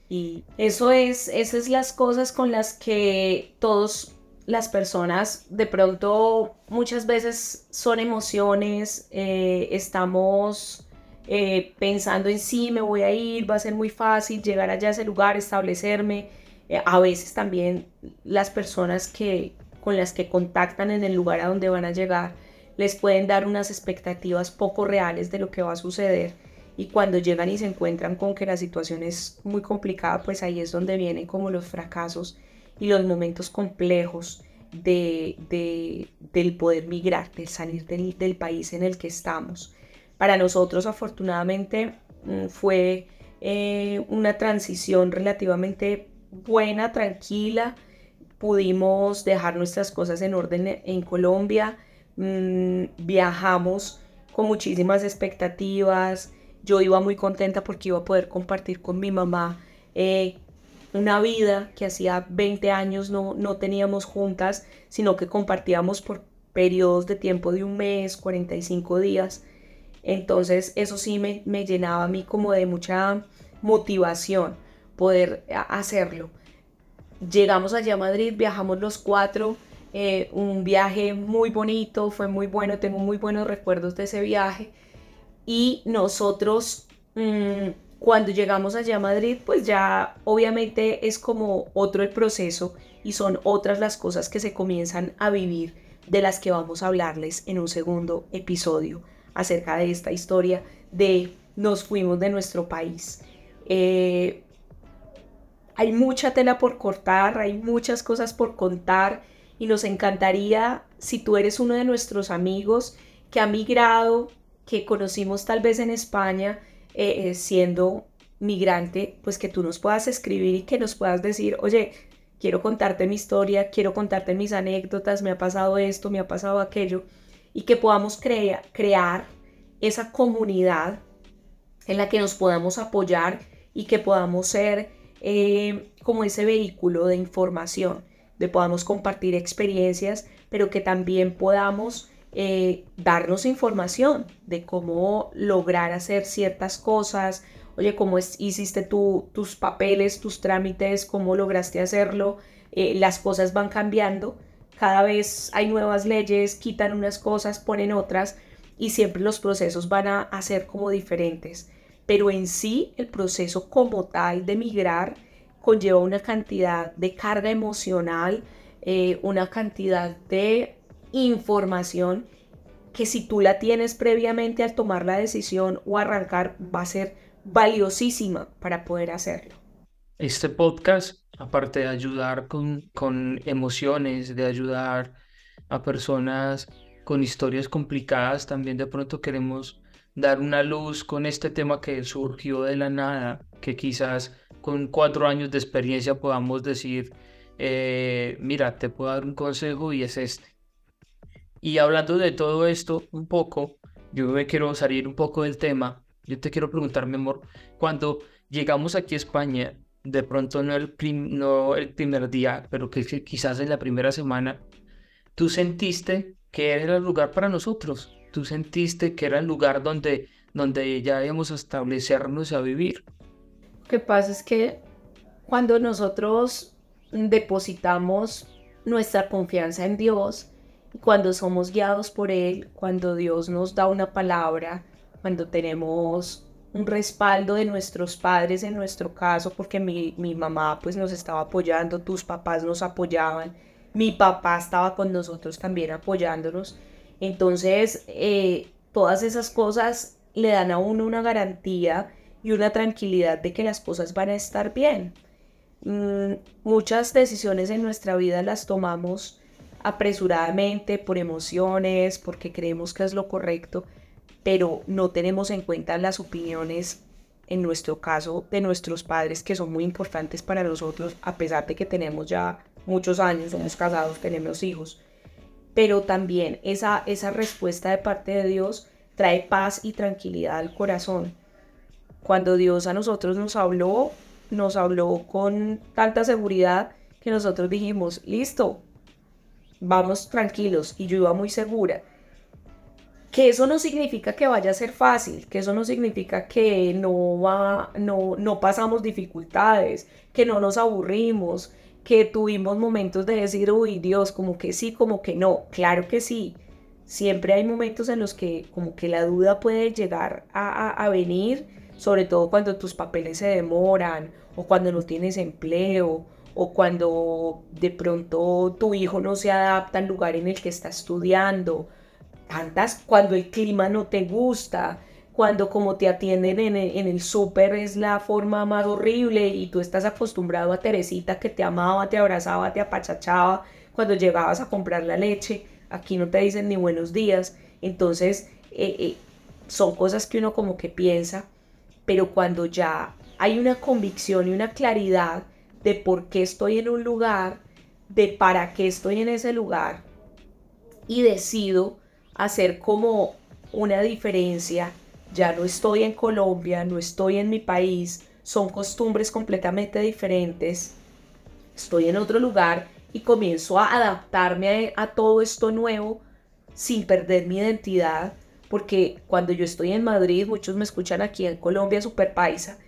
Y eso es, esas es las cosas con las que todos las personas de pronto muchas veces son emociones, eh, estamos eh, pensando en sí, me voy a ir, va a ser muy fácil llegar allá a ese lugar, establecerme. Eh, a veces también las personas que, con las que contactan en el lugar a donde van a llegar les pueden dar unas expectativas poco reales de lo que va a suceder y cuando llegan y se encuentran con que la situación es muy complicada, pues ahí es donde vienen como los fracasos y los momentos complejos de, del poder migrar, de salir del, país en el que estamos. Para nosotros, afortunadamente, mm, fue eh, una transición relativamente buena, tranquila. Pudimos dejar nuestras cosas en orden en Colombia. Mm, viajamos con muchísimas expectativas, yo iba muy contenta porque iba a poder compartir con mi mamá eh, una vida que hacía 20 años no, no teníamos juntas, sino que compartíamos por periodos de tiempo de un mes, 45 días. Entonces eso sí me, me llenaba a mí como de mucha motivación poder hacerlo. Llegamos allá a Madrid, viajamos los cuatro, eh, un viaje muy bonito, fue muy bueno, tengo muy buenos recuerdos de ese viaje y nosotros mm, cuando llegamos allá a Madrid, pues ya obviamente es como otro el proceso y son otras las cosas que se comienzan a vivir de las que vamos a hablarles en un segundo episodio acerca de esta historia de nos fuimos de nuestro país. Eh, hay mucha tela por cortar, hay muchas cosas por contar y nos encantaría si tú eres uno de nuestros amigos que ha migrado que conocimos tal vez en España eh, eh, siendo migrante, pues que tú nos puedas escribir y que nos puedas decir, oye, quiero contarte mi historia, quiero contarte mis anécdotas, me ha pasado esto, me ha pasado aquello, y que podamos crear esa comunidad en la que nos podamos apoyar y que podamos ser eh, como ese vehículo de información, de podamos compartir experiencias, pero que también podamos eh, darnos información de cómo lograr hacer ciertas cosas. Oye, ¿cómo hiciste tus papeles, tus trámites? ¿Cómo lograste hacerlo? Eh, las cosas van cambiando. Cada vez hay nuevas leyes, quitan unas cosas, ponen otras y siempre los procesos van a, ser como diferentes. Pero en sí, el proceso como tal de migrar conlleva una cantidad de carga emocional, eh, una cantidad de información que si tú la tienes previamente al tomar la decisión o arrancar, va a ser valiosísima para poder hacerlo. Este podcast, aparte de ayudar con, con emociones, de ayudar a personas con historias complicadas, también de pronto queremos dar una luz con este tema que surgió de la nada, que quizás con cuatro años de experiencia podamos decir, eh, mira, te puedo dar un consejo y es este. Y hablando de todo esto un poco, yo me quiero salir un poco del tema. Yo te quiero preguntar, mi amor, cuando llegamos aquí a España, de pronto no el, no el primer día, pero que quizás en la primera semana, tú sentiste que era el lugar para nosotros. Tú sentiste que era el lugar donde, donde ya íbamos a establecernos a vivir. Lo que pasa es que cuando nosotros depositamos nuestra confianza en Dios, cuando somos guiados por Él, cuando Dios nos da una palabra, cuando tenemos un respaldo de nuestros padres en nuestro caso, porque mi, mi mamá pues nos estaba apoyando, tus papás nos apoyaban, mi papá estaba con nosotros también apoyándonos. Entonces, eh, todas esas cosas le dan a uno una garantía y una tranquilidad de que las cosas van a estar bien. Mm, muchas decisiones en nuestra vida las tomamos apresuradamente, por emociones, porque creemos que es lo correcto, pero no tenemos en cuenta las opiniones, en nuestro caso, de nuestros padres, que son muy importantes para nosotros, a pesar de que tenemos ya muchos años, somos casados, tenemos hijos, pero también esa, esa respuesta de parte de Dios trae paz y tranquilidad al corazón. Cuando Dios a nosotros nos habló, nos habló con tanta seguridad que nosotros dijimos, listo, vamos tranquilos y yo iba muy segura. Que eso no significa que vaya a ser fácil, que eso no significa que no, va, no, no pasamos dificultades, que no nos aburrimos, que tuvimos momentos de decir, uy Dios, como que sí, como que no, claro que sí. Siempre hay momentos en los que como que la duda puede llegar a, venir, sobre todo cuando tus papeles se demoran o cuando no tienes empleo o cuando de pronto tu hijo no se adapta al lugar en el que está estudiando, tantas cuando el clima no te gusta, cuando como te atienden en el, súper es la forma más horrible y tú estás acostumbrado a Teresita que te amaba, te abrazaba, te apachachaba cuando llegabas a comprar la leche, aquí no te dicen ni buenos días, entonces eh, eh, son cosas que uno como que piensa, pero cuando ya hay una convicción y una claridad de por qué estoy en un lugar, de para qué estoy en ese lugar y decido hacer como una diferencia. Ya no estoy en Colombia, no estoy en mi país, son costumbres completamente diferentes, estoy en otro lugar y comienzo a adaptarme a, todo esto nuevo sin perder mi identidad, porque cuando yo estoy en Madrid, muchos me escuchan aquí en Colombia super paisa,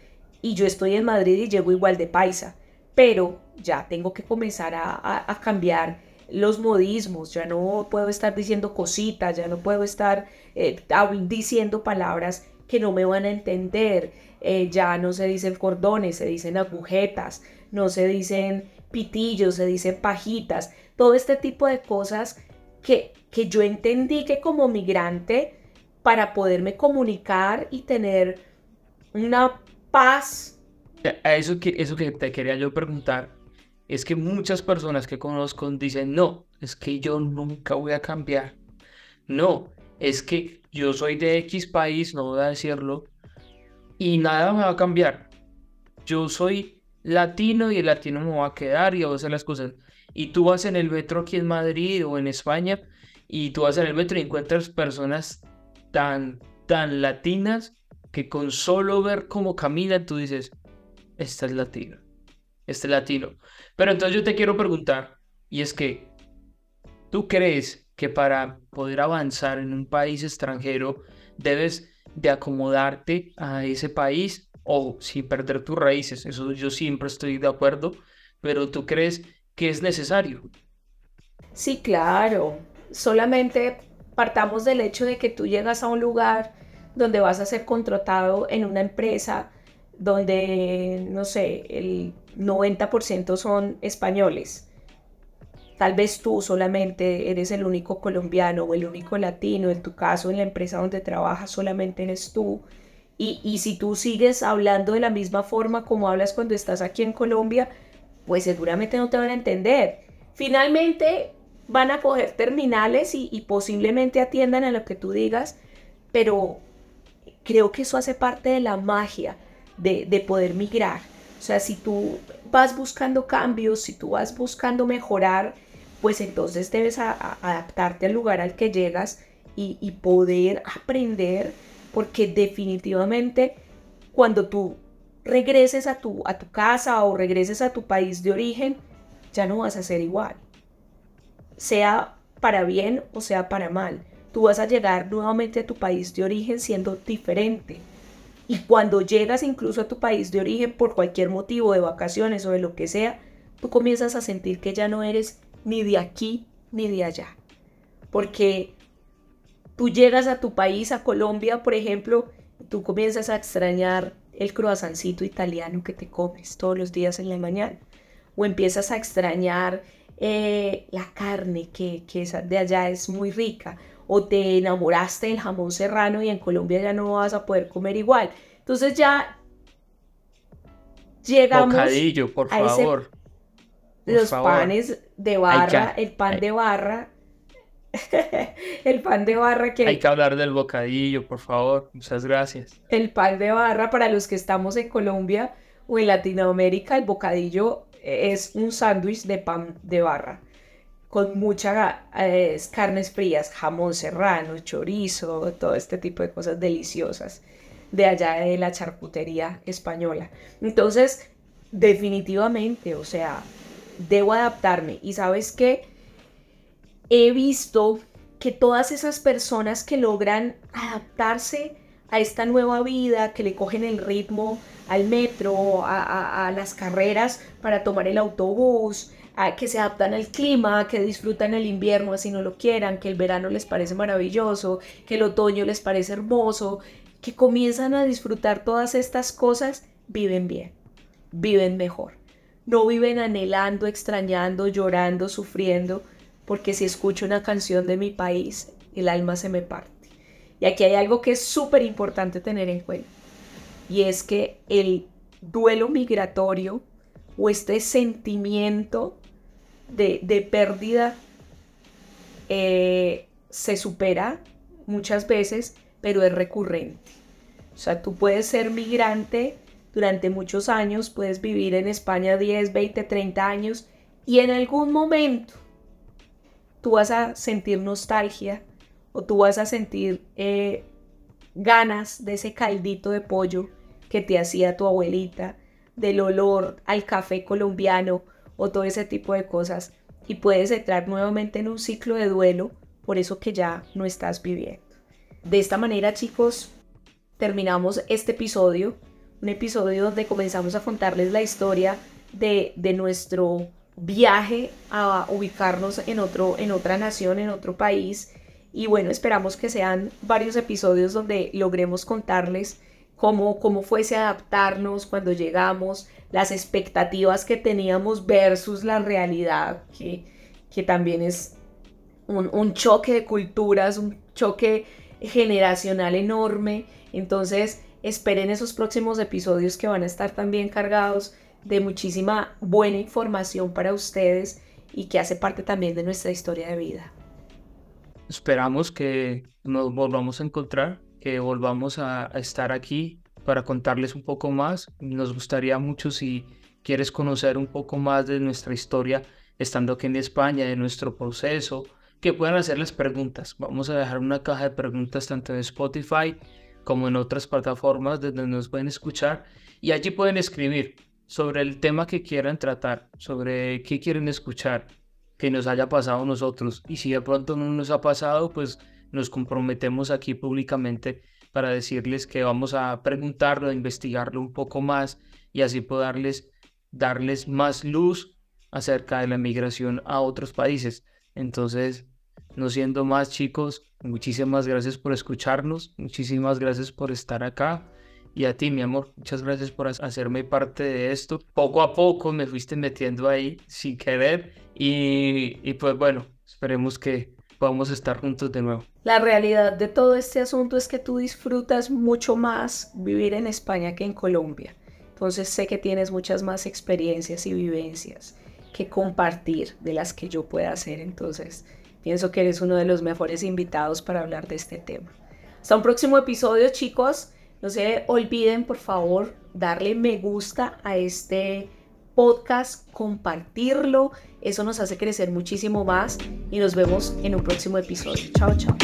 y yo estoy en Madrid y llego igual de paisa, pero ya tengo que comenzar a, cambiar los modismos, ya no puedo estar diciendo cositas, ya no puedo estar eh, diciendo palabras que no me van a entender, eh, ya no se dicen cordones, se dicen agujetas, no se dicen pitillos, se dicen pajitas, todo este tipo de cosas que, que yo entendí que como migrante, para poderme comunicar y tener una paz. A eso que, eso que te quería yo preguntar, es que muchas personas que conozco dicen, no, es que yo nunca voy a cambiar. No, es que yo soy de X país, no voy a decirlo, y nada me va a cambiar. Yo soy latino y el latino me va a quedar y voy a hacer las cosas. Y tú vas en el metro aquí en Madrid o en España y tú vas en el metro y encuentras personas tan, tan latinas que con solo ver cómo caminan tú dices, esta es latina, este es latino. Pero entonces yo te quiero preguntar, y es que, ¿tú crees que para poder avanzar en un país extranjero debes de acomodarte a ese país o sin perder tus raíces. Eso yo siempre estoy de acuerdo, pero ¿tú crees que es necesario? Sí, claro. Solamente partamos del hecho de que tú llegas a un lugar donde vas a ser contratado en una empresa donde, no sé, el 90% son españoles. Tal vez tú solamente eres el único colombiano o el único latino, en tu caso en la empresa donde trabajas solamente eres tú. Y, y si tú sigues hablando de la misma forma como hablas cuando estás aquí en Colombia, pues seguramente no te van a entender. Finalmente van a coger terminales y, y posiblemente atiendan a lo que tú digas, pero creo que eso hace parte de la magia de, de poder migrar. O sea, si tú vas buscando cambios, si tú vas buscando mejorar, pues entonces debes adaptarte al lugar al que llegas y, y, poder aprender, porque definitivamente cuando tú regreses a tu, a tu casa o regreses a tu país de origen, ya no vas a ser igual. Sea para bien o sea para mal. Tú vas a llegar nuevamente a tu país de origen siendo diferente. Y cuando llegas incluso a tu país de origen por cualquier motivo, de vacaciones o de lo que sea, tú comienzas a sentir que ya no eres ni de aquí ni de allá. Porque tú llegas a tu país, a Colombia, por ejemplo, tú comienzas a extrañar el croissancito italiano que te comes todos los días en la mañana. O empiezas a extrañar eh, la carne que, que de allá es muy rica. O te enamoraste del jamón serrano y en Colombia ya no vas a poder comer igual. Entonces ya llegamos Bocadillo, por favor. los panes de barra, el pan de barra el pan de barra que... Hay que hablar del bocadillo, por favor. Muchas gracias. El pan de barra para los que estamos en Colombia o en Latinoamérica, el bocadillo es un sándwich de pan de barra con muchas eh, carnes frías, jamón serrano, chorizo, todo este tipo de cosas deliciosas de allá de la charcutería española. Entonces, definitivamente, o sea, debo adaptarme. Y sabes qué? he visto que todas esas personas que logran adaptarse a esta nueva vida, que le cogen el ritmo al metro, a, las carreras para tomar el autobús, a, que se adaptan al clima, que disfrutan el invierno así no lo quieran, que el verano les parece maravilloso, que el otoño les parece hermoso, que comienzan a disfrutar todas estas cosas, viven bien, viven mejor. No viven anhelando, extrañando, llorando, sufriendo, porque si escucho una canción de mi país, el alma se me parte. Y aquí hay algo que es súper importante tener en cuenta, y es que el duelo migratorio o este sentimiento de, pérdida eh, se supera muchas veces, pero es recurrente. O sea, tú puedes ser migrante durante muchos años, puedes vivir en España 10, 20, 30 años y en algún momento tú vas a sentir nostalgia o tú vas a sentir eh, ganas de ese caldito de pollo que te hacía tu abuelita, del olor al café colombiano o todo ese tipo de cosas. Y puedes entrar nuevamente en un ciclo de duelo por eso que ya no estás viviendo. De esta manera, chicos, terminamos este episodio. Un episodio donde comenzamos a contarles la historia de, de nuestro viaje a ubicarnos en, otro, en otra nación, en otro país. Y bueno, esperamos que sean varios episodios donde logremos contarles cómo, cómo fuese adaptarnos cuando llegamos, las expectativas que teníamos versus la realidad, que, que también es un, un choque de culturas, un choque generacional enorme. Entonces, esperen esos próximos episodios que van a estar también cargados de muchísima buena información para ustedes y que hace parte también de nuestra historia de vida. Esperamos que nos volvamos a encontrar, que volvamos a, estar aquí para contarles un poco más. Nos gustaría mucho si quieres conocer un poco más de nuestra historia estando aquí en España, de nuestro proceso, que puedan hacerles preguntas. Vamos a dejar una caja de preguntas tanto en Spotify como en otras plataformas donde nos pueden escuchar y allí pueden escribir sobre el tema que quieran tratar, sobre qué quieren escuchar. que nos haya pasado a nosotros. Y si de pronto no nos ha pasado, pues nos comprometemos aquí públicamente para decirles que vamos a preguntarlo, a investigarlo un poco más y así poderles darles más luz acerca de la migración a otros países. Entonces, no siendo más chicos, muchísimas gracias por escucharnos, muchísimas gracias por estar acá. Y a ti, mi amor, muchas gracias por hacerme parte de esto. Poco a poco me fuiste metiendo ahí sin querer y, y pues bueno, esperemos que podamos estar juntos de nuevo. La realidad de todo este asunto es que tú disfrutas mucho más vivir en España que en Colombia. Entonces sé que tienes muchas más experiencias y vivencias que compartir de las que yo pueda hacer. Entonces pienso que eres uno de los mejores invitados para hablar de este tema. Hasta un próximo episodio chicos. No se olviden por favor darle me gusta a este podcast, compartirlo. Eso nos hace crecer muchísimo más y nos vemos en un próximo episodio. Chao, chao.